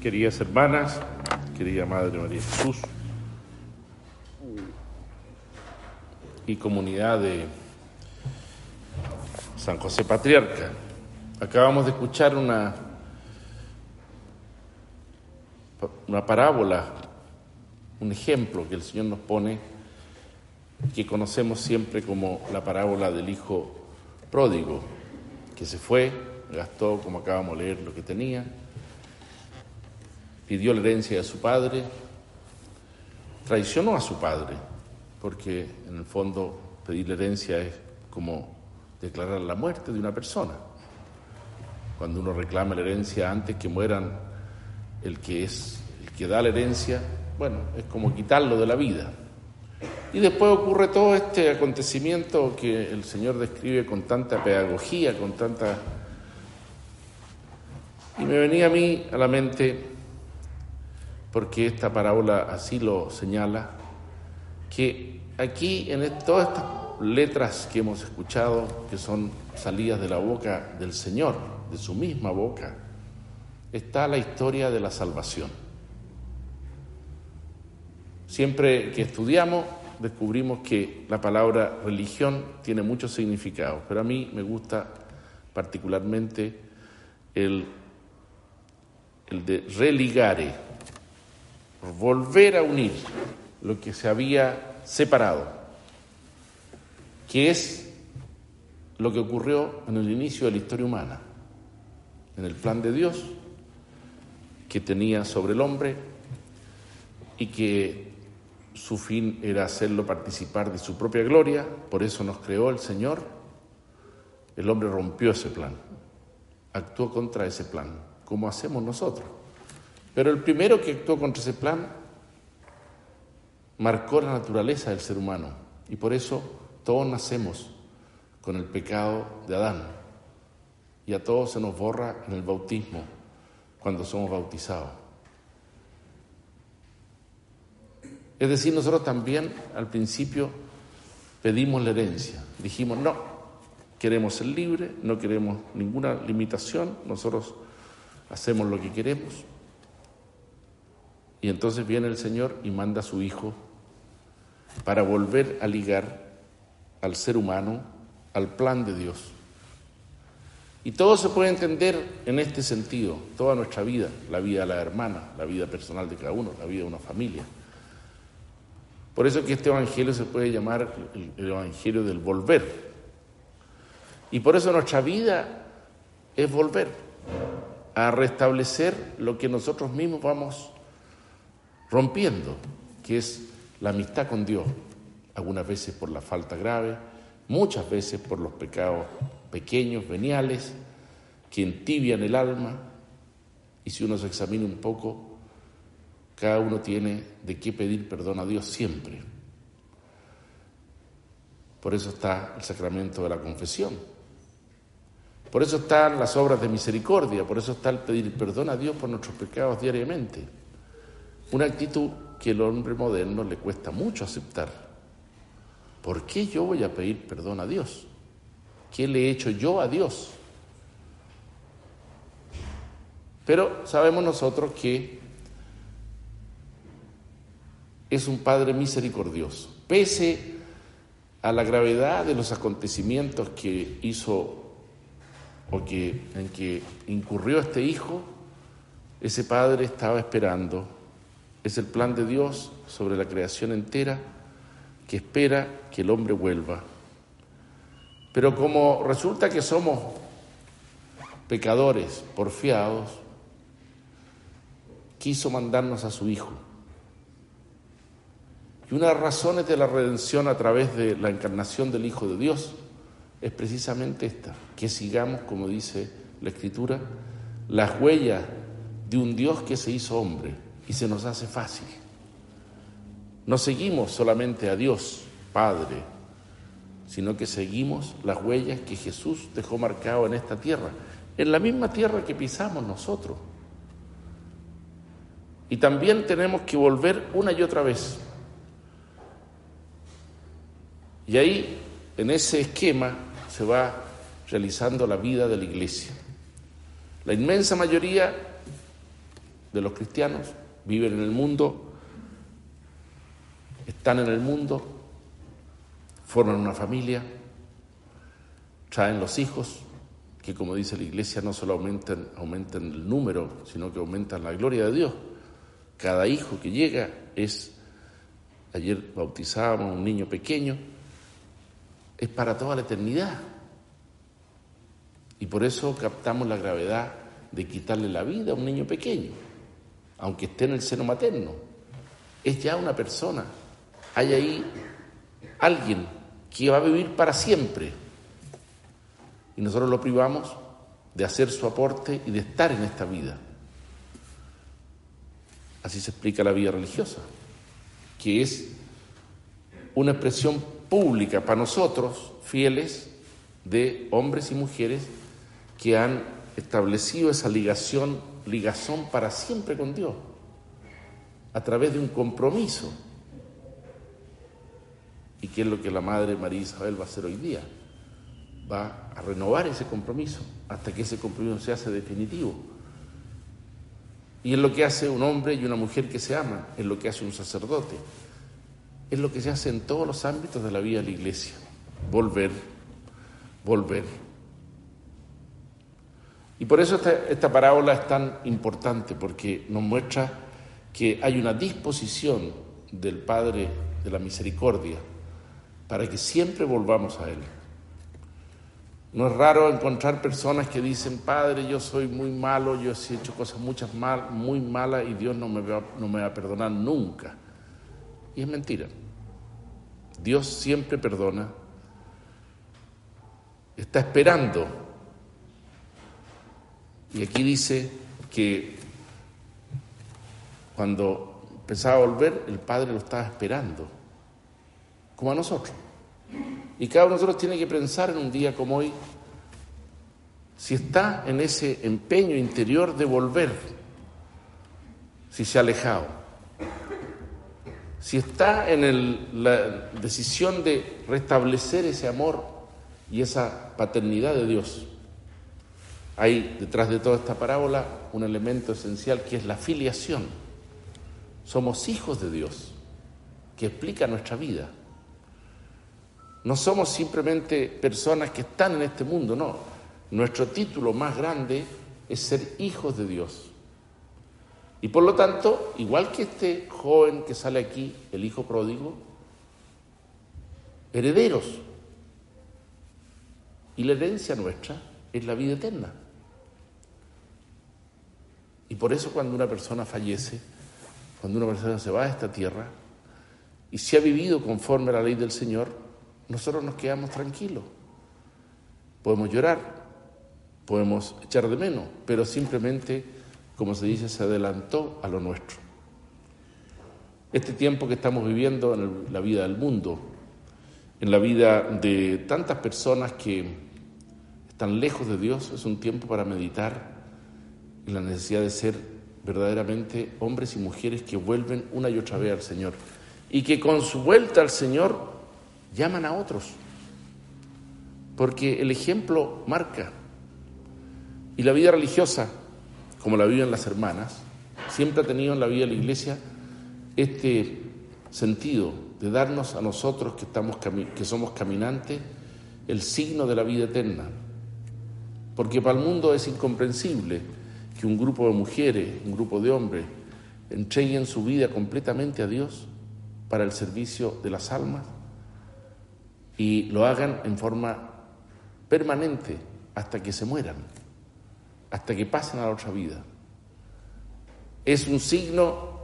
queridas hermanas, querida Madre María Jesús y comunidad de San José Patriarca. Acabamos de escuchar una, una parábola, un ejemplo que el Señor nos pone, que conocemos siempre como la parábola del Hijo pródigo, que se fue, gastó, como acabamos de leer, lo que tenía, pidió la herencia de su padre, traicionó a su padre, porque en el fondo pedir la herencia es como declarar la muerte de una persona. Cuando uno reclama la herencia antes que mueran el que es el que da la herencia, bueno, es como quitarlo de la vida. Y después ocurre todo este acontecimiento que el Señor describe con tanta pedagogía, con tanta... Y me venía a mí a la mente, porque esta parábola así lo señala, que aquí en todas estas letras que hemos escuchado, que son salidas de la boca del Señor, de su misma boca, está la historia de la salvación. Siempre que estudiamos descubrimos que la palabra religión tiene muchos significados, pero a mí me gusta particularmente el, el de religare, volver a unir lo que se había separado, que es lo que ocurrió en el inicio de la historia humana, en el plan de Dios que tenía sobre el hombre y que su fin era hacerlo participar de su propia gloria, por eso nos creó el Señor. El hombre rompió ese plan, actuó contra ese plan, como hacemos nosotros. Pero el primero que actuó contra ese plan marcó la naturaleza del ser humano y por eso todos nacemos con el pecado de Adán y a todos se nos borra en el bautismo cuando somos bautizados. Es decir, nosotros también al principio pedimos la herencia. Dijimos, no, queremos ser libres, no queremos ninguna limitación, nosotros hacemos lo que queremos. Y entonces viene el Señor y manda a su Hijo para volver a ligar al ser humano al plan de Dios. Y todo se puede entender en este sentido, toda nuestra vida, la vida de la hermana, la vida personal de cada uno, la vida de una familia. Por eso que este Evangelio se puede llamar el Evangelio del volver. Y por eso nuestra vida es volver a restablecer lo que nosotros mismos vamos rompiendo, que es la amistad con Dios, algunas veces por la falta grave, muchas veces por los pecados pequeños, veniales, que entibian el alma, y si uno se examina un poco, cada uno tiene de qué pedir perdón a Dios siempre. Por eso está el sacramento de la confesión. Por eso están las obras de misericordia, por eso está el pedir perdón a Dios por nuestros pecados diariamente. Una actitud que al hombre moderno le cuesta mucho aceptar. ¿Por qué yo voy a pedir perdón a Dios? ¿Qué le he hecho yo a Dios? Pero sabemos nosotros que es un Padre misericordioso. Pese a la gravedad de los acontecimientos que hizo o que, en que incurrió este hijo, ese Padre estaba esperando. Es el plan de Dios sobre la creación entera que espera que el hombre vuelva. Pero como resulta que somos pecadores porfiados, quiso mandarnos a su Hijo. Y una de las razones de la redención a través de la encarnación del Hijo de Dios. Es precisamente esta, que sigamos, como dice la Escritura, las huellas de un Dios que se hizo hombre y se nos hace fácil. No seguimos solamente a Dios, Padre, sino que seguimos las huellas que Jesús dejó marcado en esta tierra, en la misma tierra que pisamos nosotros. Y también tenemos que volver una y otra vez y ahí, en ese esquema, se va realizando la vida de la iglesia. La inmensa mayoría de los cristianos, viven en el mundo, están en el mundo, forman una familia, traen los hijos, que como dice la iglesia no solo aumentan, el número, sino que aumentan la gloria de Dios. Cada hijo que llega es, ayer bautizábamos a un niño pequeño, es para toda la eternidad. Y por eso captamos la gravedad de quitarle la vida a un niño pequeño, aunque esté en el seno materno. Es ya una persona. Hay ahí alguien que va a vivir para siempre. Y nosotros lo privamos de hacer su aporte y de estar en esta vida. Así se explica la vida religiosa, que es una expresión pública para nosotros, fieles, de hombres y mujeres que han establecido esa ligación, ligazón para siempre con Dios, a través de un compromiso. ¿Y qué es lo que la Madre María Isabel va a hacer hoy día? Va a renovar ese compromiso hasta que ese compromiso se hace definitivo. Y es lo que hace un hombre y una mujer que se aman, es lo que hace un sacerdote, es lo que se hace en todos los ámbitos de la vida de la iglesia. Volver, volver. Y por eso esta, parábola es tan importante, porque nos muestra que hay una disposición del Padre de la Misericordia para que siempre volvamos a Él. No es raro encontrar personas que dicen, Padre, yo soy muy malo, yo he hecho cosas muchas mal, muy malas y Dios no me, va, no me va a perdonar nunca. Y es mentira. Dios siempre perdona. Está esperando y aquí dice que cuando empezaba a volver, el Padre lo estaba esperando, como a nosotros. Y cada uno de nosotros tiene que pensar en un día como hoy, si está en ese empeño interior de volver, si se ha alejado, si está en la decisión de restablecer ese amor y esa paternidad de Dios. Hay detrás de toda esta parábola un elemento esencial que es la filiación. Somos hijos de Dios, que explica nuestra vida. No somos simplemente personas que están en este mundo, no. Nuestro título más grande es ser hijos de Dios. Y por lo tanto, igual que este joven que sale aquí, el hijo pródigo, herederos. Y la herencia nuestra es la vida eterna. Y por eso cuando una persona fallece, cuando una persona se va a esta tierra y se ha vivido conforme a la ley del Señor, nosotros nos quedamos tranquilos. Podemos llorar, podemos echar de menos, pero simplemente, como se dice, se adelantó a lo nuestro. Este tiempo que estamos viviendo en la vida del mundo, en la vida de tantas personas que están lejos de Dios, es un tiempo para meditar la necesidad de ser verdaderamente hombres y mujeres que vuelven una y otra vez al Señor y que con su vuelta al Señor llaman a otros. Porque el ejemplo marca. Y la vida religiosa, como la viven las hermanas, siempre ha tenido en la vida de la iglesia este sentido de darnos a nosotros que, estamos, que somos caminantes el signo de la vida eterna. Porque para el mundo es incomprensible que un grupo de mujeres, un grupo de hombres, entreguen su vida completamente a Dios para el servicio de las almas y lo hagan en forma permanente hasta que se mueran, hasta que pasen a la otra vida. Es un signo,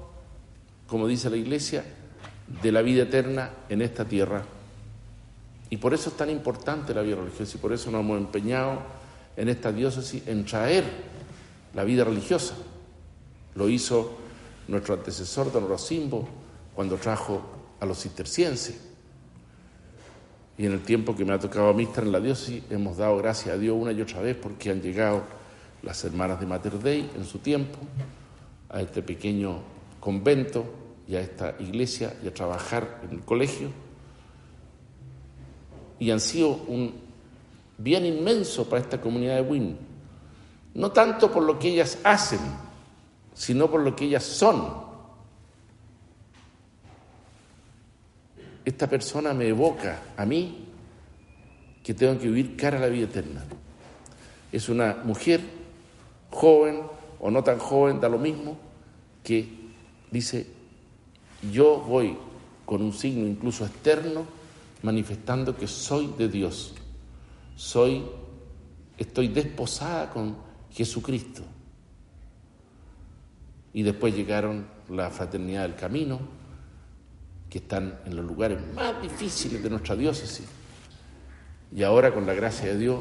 como dice la Iglesia, de la vida eterna en esta tierra. Y por eso es tan importante la vida religiosa y por eso nos hemos empeñado en esta diócesis en traer la vida religiosa. Lo hizo nuestro antecesor, don Rosimbo, cuando trajo a los cistercienses. Y en el tiempo que me ha tocado estar en la diócesis, hemos dado gracias a Dios una y otra vez porque han llegado las hermanas de Mater Dei en su tiempo a este pequeño convento y a esta iglesia y a trabajar en el colegio. Y han sido un bien inmenso para esta comunidad de Wynn no tanto por lo que ellas hacen, sino por lo que ellas son. Esta persona me evoca a mí que tengo que vivir cara a la vida eterna. Es una mujer joven o no tan joven, da lo mismo, que dice, yo voy con un signo incluso externo manifestando que soy de Dios, soy, estoy desposada con Jesucristo. Y después llegaron la fraternidad del camino, que están en los lugares más difíciles de nuestra diócesis. Y ahora, con la gracia de Dios,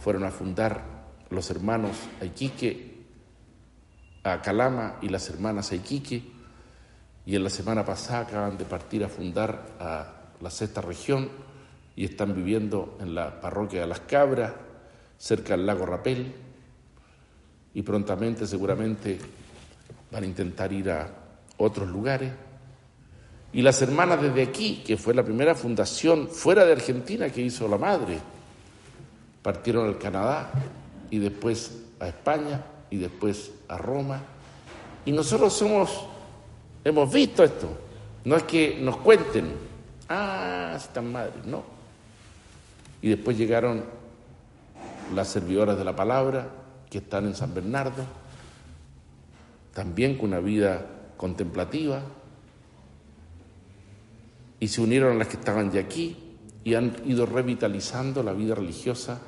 fueron a fundar los hermanos a Iquique, a Calama y las hermanas a Iquique, y en la semana pasada acaban de partir a fundar a la sexta región y están viviendo en la parroquia de Las Cabras, cerca del lago Rapel, y prontamente seguramente van a intentar ir a otros lugares. Y las hermanas desde aquí, que fue la primera fundación fuera de Argentina que hizo la madre, partieron al Canadá y después a España y después a Roma. Y nosotros somos, hemos visto esto. No es que nos cuenten, ah, están madres, no. Y después llegaron las servidoras de la palabra, que están en San Bernardo, también con una vida contemplativa, y se unieron a las que estaban ya aquí y han ido revitalizando la vida religiosa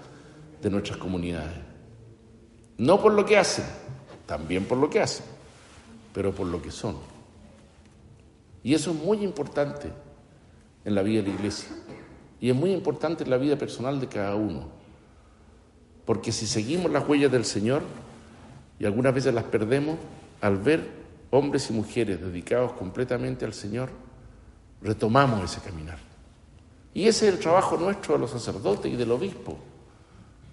de nuestras comunidades. No por lo que hacen, también por lo que hacen, pero por lo que son. Y eso es muy importante en la vida de la iglesia y es muy importante en la vida personal de cada uno. Porque si seguimos las huellas del Señor, y algunas veces las perdemos, al ver hombres y mujeres dedicados completamente al Señor, retomamos ese caminar. Y ese es el trabajo nuestro de los sacerdotes y del obispo,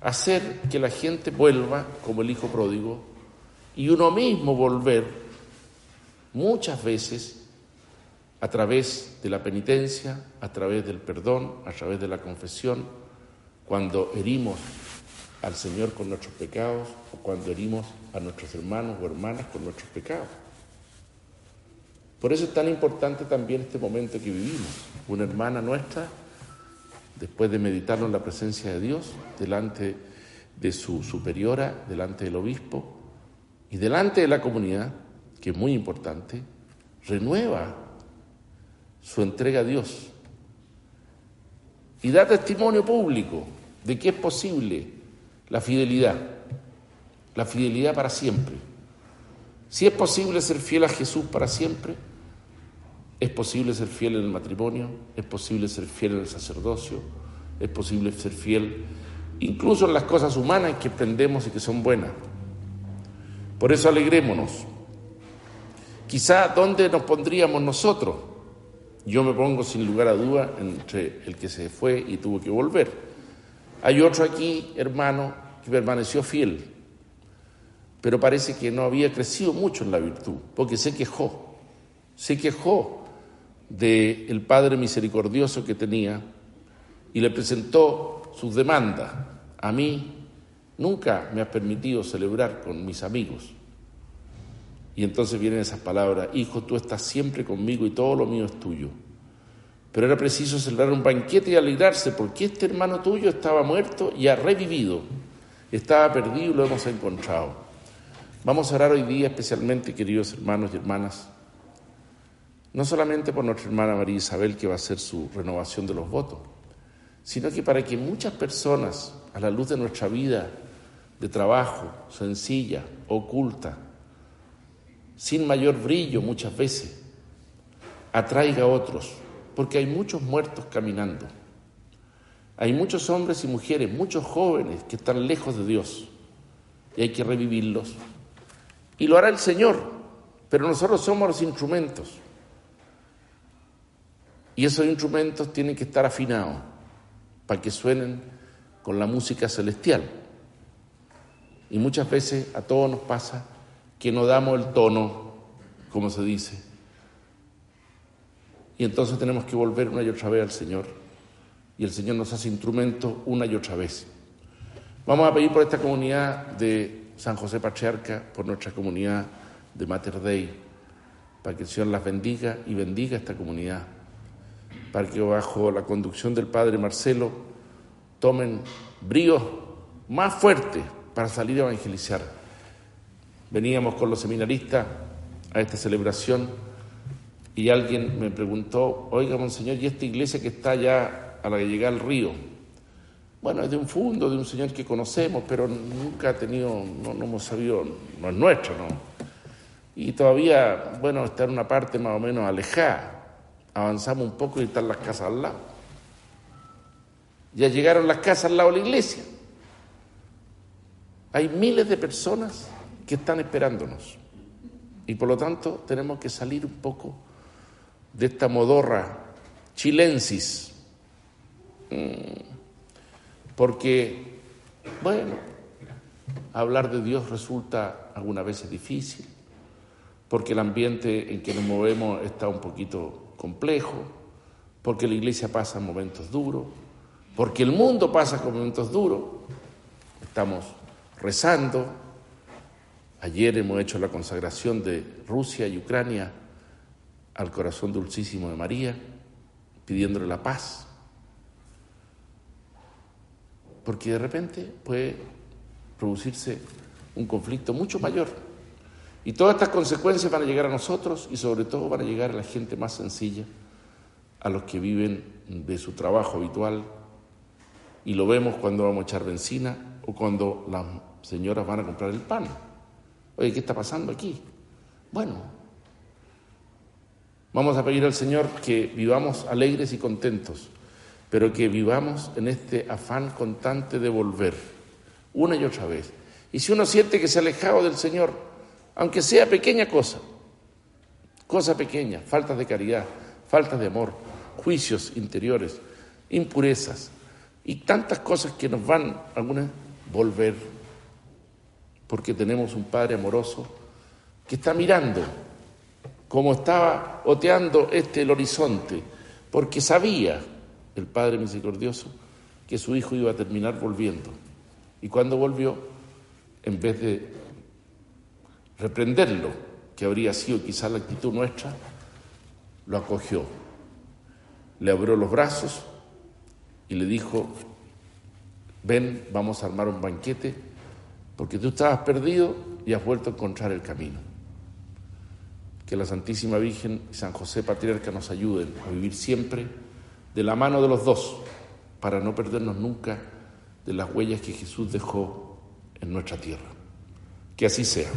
hacer que la gente vuelva como el hijo pródigo y uno mismo volver muchas veces a través de la penitencia, a través del perdón, a través de la confesión, cuando herimos al Señor con nuestros pecados o cuando herimos a nuestros hermanos o hermanas con nuestros pecados. Por eso es tan importante también este momento que vivimos. Una hermana nuestra, después de meditarlo en la presencia de Dios, delante de su superiora, delante del obispo y delante de la comunidad, que es muy importante, renueva su entrega a Dios y da testimonio público de que es posible la fidelidad, la fidelidad para siempre. Si es posible ser fiel a Jesús para siempre, es posible ser fiel en el matrimonio, es posible ser fiel en el sacerdocio, es posible ser fiel incluso en las cosas humanas que aprendemos y que son buenas. Por eso alegrémonos. Quizá dónde nos pondríamos nosotros. Yo me pongo sin lugar a duda entre el que se fue y tuvo que volver. Hay otro aquí, hermano, que permaneció fiel, pero parece que no había crecido mucho en la virtud, porque se quejó, se quejó del Padre misericordioso que tenía y le presentó sus demandas. A mí nunca me has permitido celebrar con mis amigos. Y entonces vienen esas palabras, hijo, tú estás siempre conmigo y todo lo mío es tuyo. Pero era preciso celebrar un banquete y alegrarse porque este hermano tuyo estaba muerto y ha revivido. Estaba perdido y lo hemos encontrado. Vamos a orar hoy día especialmente, queridos hermanos y hermanas, no solamente por nuestra hermana María Isabel, que va a hacer su renovación de los votos, sino que para que muchas personas, a la luz de nuestra vida de trabajo, sencilla, oculta, sin mayor brillo muchas veces, atraiga a otros, porque hay muchos muertos caminando. Hay muchos hombres y mujeres, muchos jóvenes que están lejos de Dios y hay que revivirlos. Y lo hará el Señor, pero nosotros somos los instrumentos. Y esos instrumentos tienen que estar afinados para que suenen con la música celestial. Y muchas veces a todos nos pasa que no damos el tono, como se dice. Y entonces tenemos que volver una y otra vez al Señor. Y el Señor nos hace instrumentos una y otra vez. Vamos a pedir por esta comunidad de San José Patriarca, por nuestra comunidad de Mater Dei, para que el Señor las bendiga y bendiga esta comunidad, para que bajo la conducción del Padre Marcelo tomen bríos más fuertes para salir a evangelizar. Veníamos con los seminaristas a esta celebración y alguien me preguntó, oiga, monseñor, ¿y esta iglesia que está allá a la que llega al río? Bueno, es de un fondo, de un señor que conocemos, pero nunca ha tenido, no, no hemos sabido, no es nuestro, ¿no? Y todavía, bueno, está en una parte más o menos alejada. Avanzamos un poco y están las casas al lado. Ya llegaron las casas al lado de la iglesia. Hay miles de personas que están esperándonos. Y por lo tanto tenemos que salir un poco de esta modorra chilensis. Mm. Porque, bueno, hablar de Dios resulta algunas veces difícil, porque el ambiente en que nos movemos está un poquito complejo, porque la iglesia pasa momentos duros, porque el mundo pasa momentos duros. Estamos rezando. Ayer hemos hecho la consagración de Rusia y Ucrania al corazón dulcísimo de María, pidiéndole la paz. Porque de repente puede producirse un conflicto mucho mayor. Y todas estas consecuencias van a llegar a nosotros y sobre todo van a llegar a la gente más sencilla, a los que viven de su trabajo habitual. Y lo vemos cuando vamos a echar benzina o cuando las señoras van a comprar el pan. Oye, ¿qué está pasando aquí? Bueno, vamos a pedir al Señor que vivamos alegres y contentos, pero que vivamos en este afán constante de volver, una y otra vez. Y si uno siente que se ha alejado del Señor, aunque sea pequeña cosa, cosa pequeña, faltas de caridad, faltas de amor, juicios interiores, impurezas y tantas cosas que nos van algunas volver, porque tenemos un Padre amoroso que está mirando como estaba oteando este el horizonte, porque sabía el Padre misericordioso que su hijo iba a terminar volviendo. Y cuando volvió, en vez de reprenderlo, que habría sido quizás la actitud nuestra, lo acogió, le abrió los brazos y le dijo, ven, vamos a armar un banquete, porque tú estabas perdido y has vuelto a encontrar el camino. Que la Santísima Virgen y San José Patriarca nos ayuden a vivir siempre de la mano de los dos, para no perdernos nunca de las huellas que Jesús dejó en nuestra tierra. Que así sea.